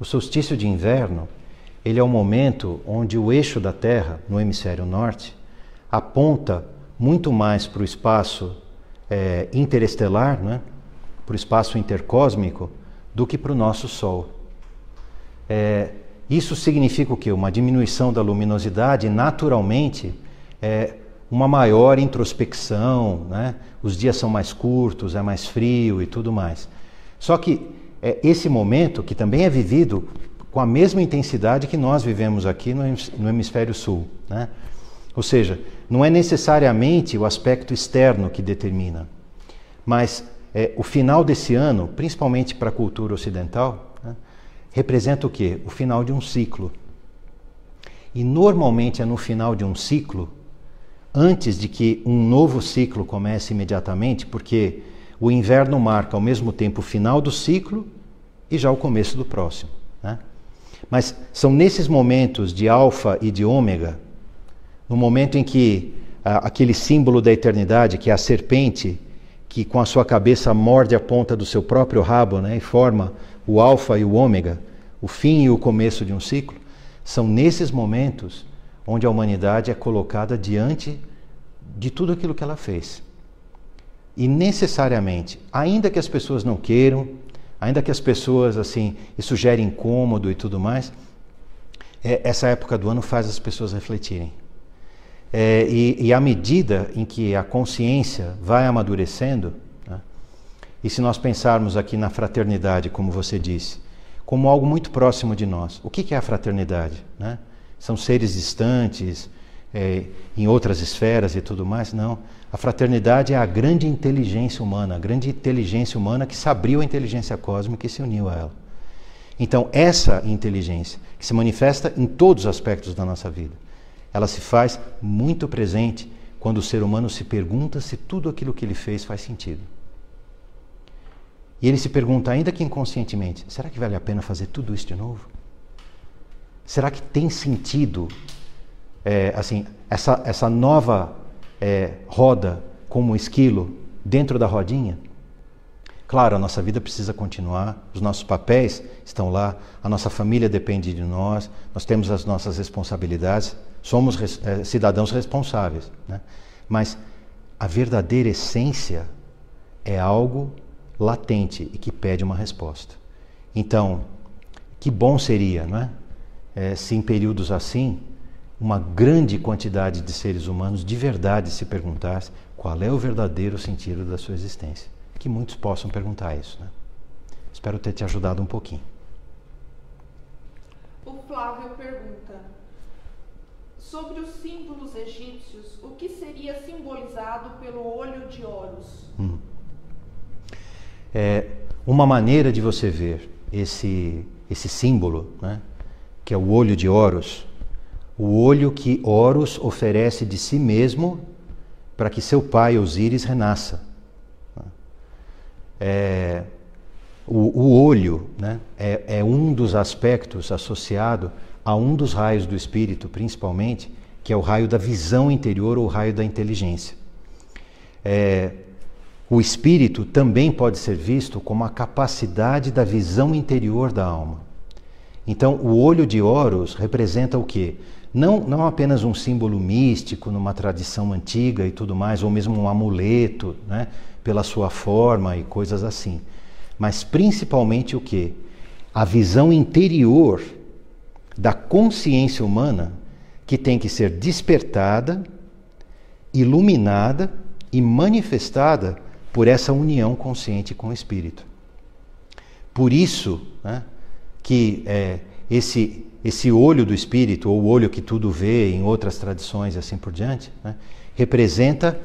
O solstício de inverno ele é o momento onde o eixo da Terra, no hemisfério norte, aponta muito mais para o espaço é, interestelar, né? para o espaço intercósmico, do que para o nosso Sol. É, isso significa o quê? Uma diminuição da luminosidade, naturalmente, é, uma maior introspecção, né? os dias são mais curtos, é mais frio e tudo mais. Só que é, esse momento, que também é vivido com a mesma intensidade que nós vivemos aqui no hemisfério sul. Né? Ou seja, não é necessariamente o aspecto externo que determina, mas é, o final desse ano, principalmente para a cultura ocidental, representa o quê? O final de um ciclo. E normalmente é no final de um ciclo, antes de que um novo ciclo comece imediatamente, porque o inverno marca ao mesmo tempo o final do ciclo e já o começo do próximo. Né? Mas são nesses momentos de alfa e de ômega, no momento em que ah, aquele símbolo da eternidade, que é a serpente, que com a sua cabeça morde a ponta do seu próprio rabo né, e forma o alfa e o ômega, o fim e o começo de um ciclo, são nesses momentos onde a humanidade é colocada diante de tudo aquilo que ela fez. E necessariamente, ainda que as pessoas não queiram, ainda que as pessoas assim isso gere incômodo e tudo mais, é, essa época do ano faz as pessoas refletirem. É, e, e à medida em que a consciência vai amadurecendo, e se nós pensarmos aqui na fraternidade, como você disse, como algo muito próximo de nós, o que, é a fraternidade? Né? São seres distantes, é, em outras esferas e tudo mais? Não. A fraternidade é a grande inteligência humana, a grande inteligência humana que se abriu à inteligência cósmica e se uniu a ela. Então, essa inteligência, que se manifesta em todos os aspectos da nossa vida, ela se faz muito presente quando o ser humano se pergunta se tudo aquilo que ele fez faz sentido. E ele se pergunta, ainda que inconscientemente: será que vale a pena fazer tudo isso de novo? Será que tem sentido, é, assim, essa, essa nova é, roda como esquilo dentro da rodinha? Claro, a nossa vida precisa continuar, os nossos papéis estão lá, a nossa família depende de nós, nós temos as nossas responsabilidades, somos é, cidadãos responsáveis. Né? Mas a verdadeira essência é algo latente e que pede uma resposta. Então, que bom seria, não é? é se em períodos assim, uma grande quantidade de seres humanos de verdade se perguntasse qual é o verdadeiro sentido da sua existência que muitos possam perguntar isso. Né? Espero ter te ajudado um pouquinho. O Flávio pergunta: Sobre os símbolos egípcios, o que seria simbolizado pelo olho de Horus? Hum. É uma maneira de você ver esse, esse símbolo, né, que é o olho de Horus, o olho que Horus oferece de si mesmo para que seu pai Osíris renasça. É, o, o, olho né, é, é, um dos aspectos associado a um dos raios do espírito, principalmente, que é o raio da visão interior ou o raio da inteligência. É, o espírito também pode ser visto como a capacidade da visão interior da alma. Então, o olho de Horus representa o quê? Não, não apenas um símbolo místico numa tradição antiga e tudo mais, ou mesmo um amuleto, né? pela sua forma e coisas assim. Mas principalmente o que? A visão interior da consciência humana que tem que ser despertada, iluminada e manifestada por essa união consciente com o Espírito. Por isso né, que é, esse, esse olho do Espírito, ou o olho que tudo vê em outras tradições e assim por diante, né, representa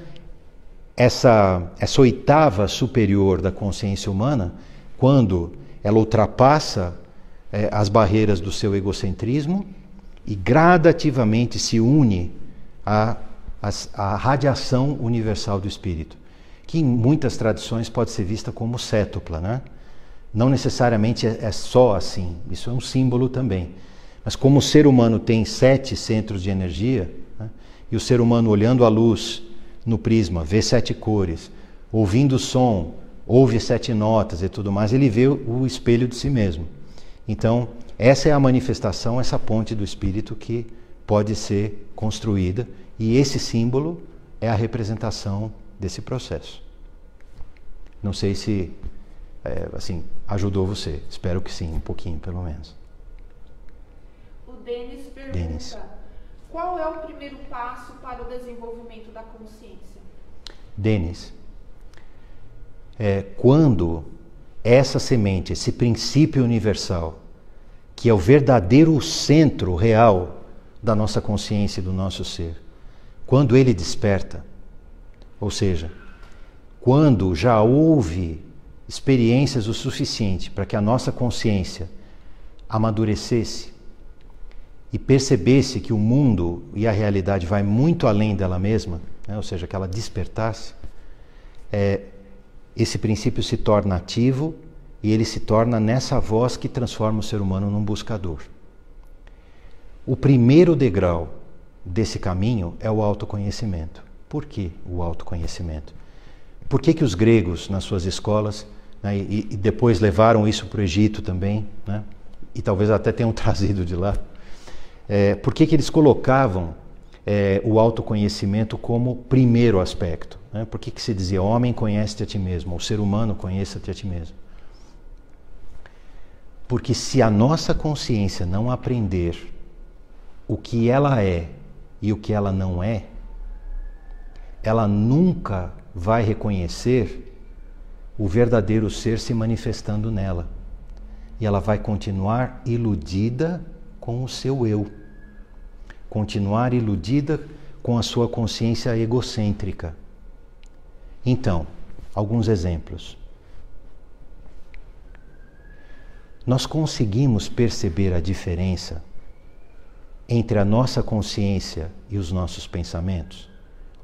essa, essa oitava superior da consciência humana, quando ela ultrapassa é, as barreiras do seu egocentrismo e gradativamente se une à, à, à radiação universal do espírito, que em muitas tradições pode ser vista como cétupla, né? Não necessariamente é, é só assim, isso é um símbolo também. Mas como o ser humano tem sete centros de energia, né? e o ser humano olhando a luz no prisma, vê sete cores, ouvindo o som, ouve sete notas e tudo mais, ele vê o espelho de si mesmo. Então, essa é a manifestação, essa ponte do espírito que pode ser construída, e esse símbolo é a representação desse processo. Não sei se é, assim ajudou você. Espero que sim, um pouquinho pelo menos. O Denis pergunta. Dennis. Qual é o primeiro passo para o desenvolvimento da consciência? Denis, é, quando essa semente, esse princípio universal, que é o verdadeiro centro real da nossa consciência e do nosso ser, quando ele desperta, ou seja, quando já houve experiências o suficiente para que a nossa consciência amadurecesse, e percebesse que o mundo e a realidade vai muito além dela mesma, né? ou seja, que ela despertasse, é, esse princípio se torna ativo e ele se torna nessa voz que transforma o ser humano num buscador. O primeiro degrau desse caminho é o autoconhecimento. Por que o autoconhecimento? Por que, que os gregos, nas suas escolas, né, e, e, depois levaram isso para o Egito também, né, e talvez até tenham trazido de lá, é, por que, que eles colocavam é, o autoconhecimento como primeiro aspecto? Né? Por que, que se dizia homem conhece-te a ti mesmo, ou ser humano conheça-te a ti mesmo? Porque se a nossa consciência não aprender o que ela é e o que ela não é, ela nunca vai reconhecer o verdadeiro ser se manifestando nela. E ela vai continuar iludida com o seu eu. Continuar iludida com a sua consciência egocêntrica. Então, alguns exemplos. Nós conseguimos perceber a diferença entre a nossa consciência e os nossos pensamentos?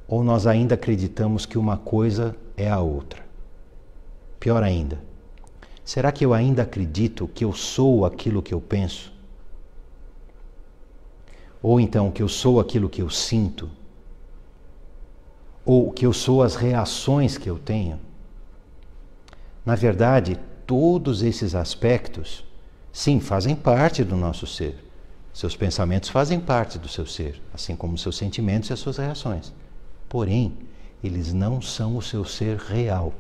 Ou nós ainda acreditamos que uma coisa é a outra? Pior ainda, Será que eu ainda acredito que eu sou aquilo que eu penso? Ou então que eu sou aquilo que eu sinto? Ou que eu sou as reações que eu tenho? Na verdade, todos esses aspectos, sim, fazem parte do nosso ser. Seus pensamentos fazem parte do seu ser, assim como seus sentimentos e as suas reações. Porém, eles não são o seu ser real.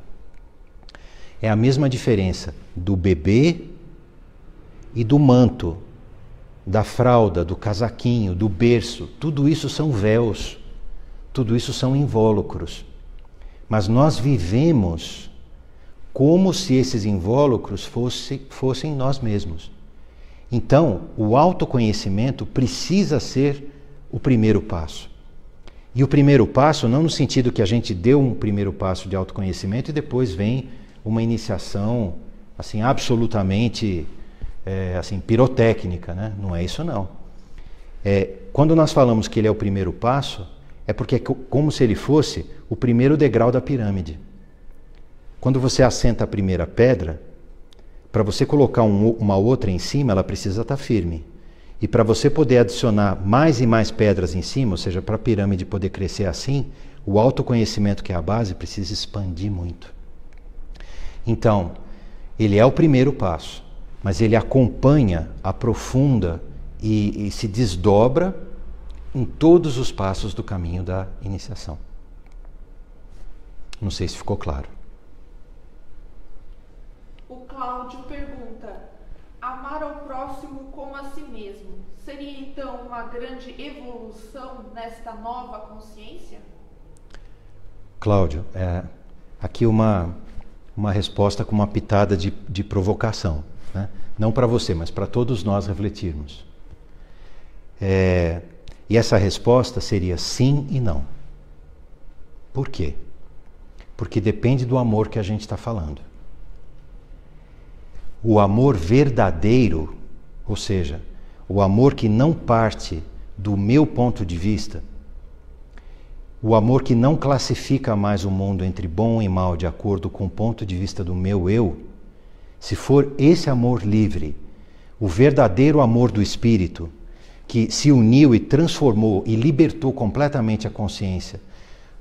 É a mesma diferença do bebê e do manto, da fralda, do casaquinho, do berço. Tudo isso são véus, tudo isso são invólucros. Mas nós vivemos como se esses invólucros fosse, fossem nós mesmos. Então, o autoconhecimento precisa ser o primeiro passo. E o primeiro passo, não no sentido que a gente deu um primeiro passo de autoconhecimento e depois vem uma iniciação assim absolutamente é, assim pirotécnica, né? Não é isso não. É, quando nós falamos que ele é o primeiro passo, é porque é como se ele fosse o primeiro degrau da pirâmide. Quando você assenta a primeira pedra, para você colocar um, uma outra em cima, ela precisa estar tá firme. E para você poder adicionar mais e mais pedras em cima, ou seja, para a pirâmide poder crescer assim, o autoconhecimento que é a base precisa expandir muito. Então, ele é o primeiro passo, mas ele acompanha, aprofunda e, e se desdobra em todos os passos do caminho da iniciação. Não sei se ficou claro. O Cláudio pergunta: amar ao próximo como a si mesmo seria então uma grande evolução nesta nova consciência? Cláudio, é, aqui uma uma resposta com uma pitada de, de provocação. Né? Não para você, mas para todos nós refletirmos. É, e essa resposta seria sim e não. Por quê? Porque depende do amor que a gente está falando. O amor verdadeiro, ou seja, o amor que não parte do meu ponto de vista, o amor que não classifica mais o mundo entre bom e mal de acordo com o ponto de vista do meu eu, se for esse amor livre, o verdadeiro amor do Espírito, que se uniu e transformou e libertou completamente a consciência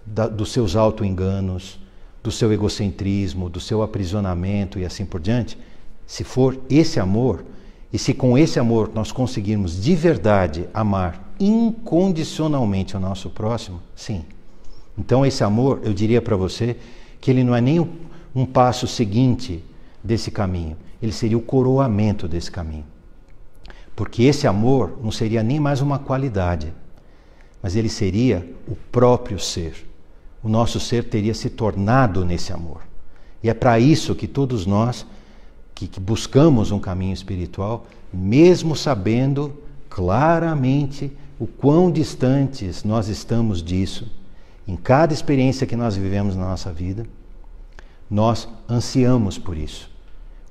da, dos seus auto-enganos, do seu egocentrismo, do seu aprisionamento e assim por diante, se for esse amor, e se com esse amor nós conseguirmos de verdade amar incondicionalmente o nosso próximo, sim. Então, esse amor, eu diria para você que ele não é nem um passo seguinte desse caminho, ele seria o coroamento desse caminho. Porque esse amor não seria nem mais uma qualidade, mas ele seria o próprio ser. O nosso ser teria se tornado nesse amor. E é para isso que todos nós que, que buscamos um caminho espiritual, mesmo sabendo claramente o quão distantes nós estamos disso, em cada experiência que nós vivemos na nossa vida, nós ansiamos por isso,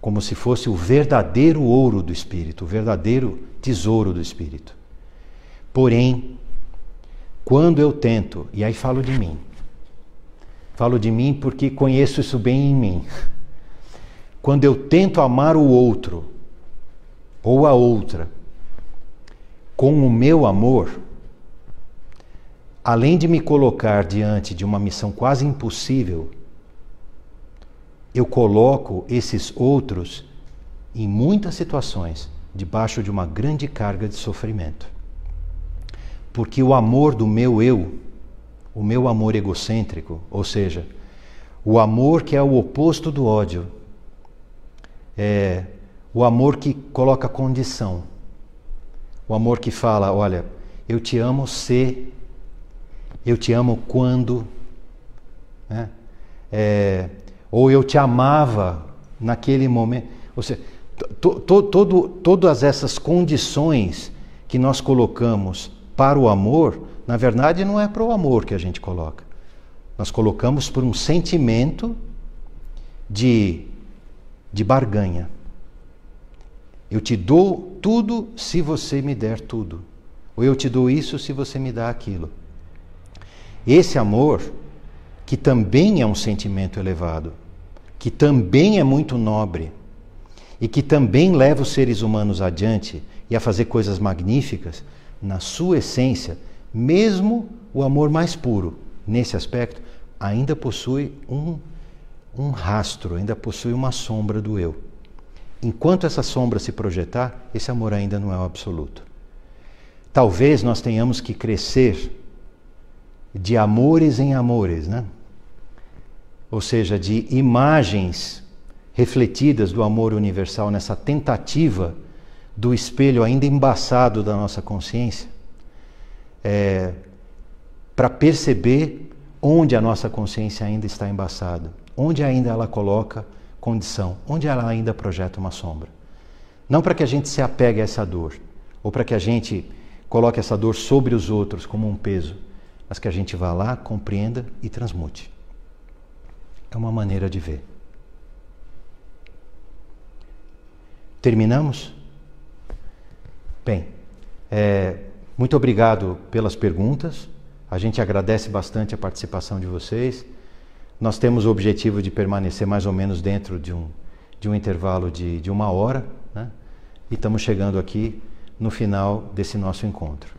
como se fosse o verdadeiro ouro do Espírito, o verdadeiro tesouro do Espírito. Porém, quando eu tento, e aí falo de mim, falo de mim porque conheço isso bem em mim. Quando eu tento amar o outro ou a outra com o meu amor, além de me colocar diante de uma missão quase impossível, eu coloco esses outros em muitas situações debaixo de uma grande carga de sofrimento. Porque o amor do meu eu, o meu amor egocêntrico, ou seja, o amor que é o oposto do ódio, é o amor que coloca condição. O amor que fala: olha, eu te amo se, eu te amo quando, né? É, ou eu te amava naquele momento. Ou seja, to, to, todo, todas essas condições que nós colocamos para o amor, na verdade não é para o amor que a gente coloca. Nós colocamos por um sentimento de de barganha. Eu te dou tudo se você me der tudo. Ou eu te dou isso se você me dá aquilo. Esse amor, que também é um sentimento elevado, que também é muito nobre, e que também leva os seres humanos adiante e a fazer coisas magníficas, na sua essência, mesmo o amor mais puro, nesse aspecto, ainda possui um, um rastro, ainda possui uma sombra do eu. Enquanto essa sombra se projetar, esse amor ainda não é o absoluto. Talvez nós tenhamos que crescer de amores em amores, né? Ou seja, de imagens refletidas do amor universal nessa tentativa do espelho ainda embaçado da nossa consciência, é, para perceber onde a nossa consciência ainda está embaçada, onde ainda ela coloca condição, onde ela ainda projeta uma sombra. Não para que a gente se apegue a essa dor, ou para que a gente coloque essa dor sobre os outros como um peso, mas que a gente vá lá, compreenda e transmute. É uma maneira de ver. Terminamos? Bem, é, muito obrigado pelas perguntas. A gente agradece bastante a participação de vocês. Nós temos o objetivo de permanecer mais ou menos dentro de um, de um intervalo de, de uma hora, né? e estamos chegando aqui no final desse nosso encontro.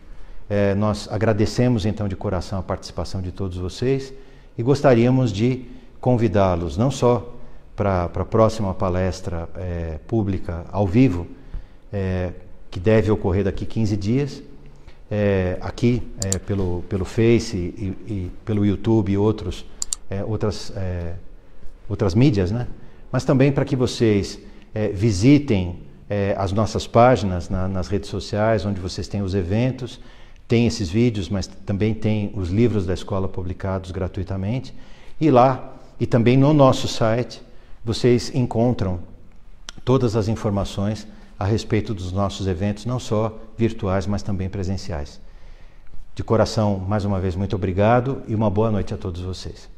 É, nós agradecemos então de coração a participação de todos vocês e gostaríamos de convidá-los não só para a próxima palestra é, pública ao vivo, é, que deve ocorrer daqui 15 dias, é, aqui é, pelo, pelo Face e, e, pelo YouTube e outros, é, outras, é, outras mídias, né? mas também para que vocês é, visitem é, as nossas páginas na, nas redes sociais, onde vocês têm os eventos, tem esses vídeos, mas também tem os livros da escola publicados gratuitamente. E lá, e também no nosso site, vocês encontram todas as informações a respeito dos nossos eventos, não só virtuais, mas também presenciais. De coração, mais uma vez, muito obrigado e uma boa noite a todos vocês.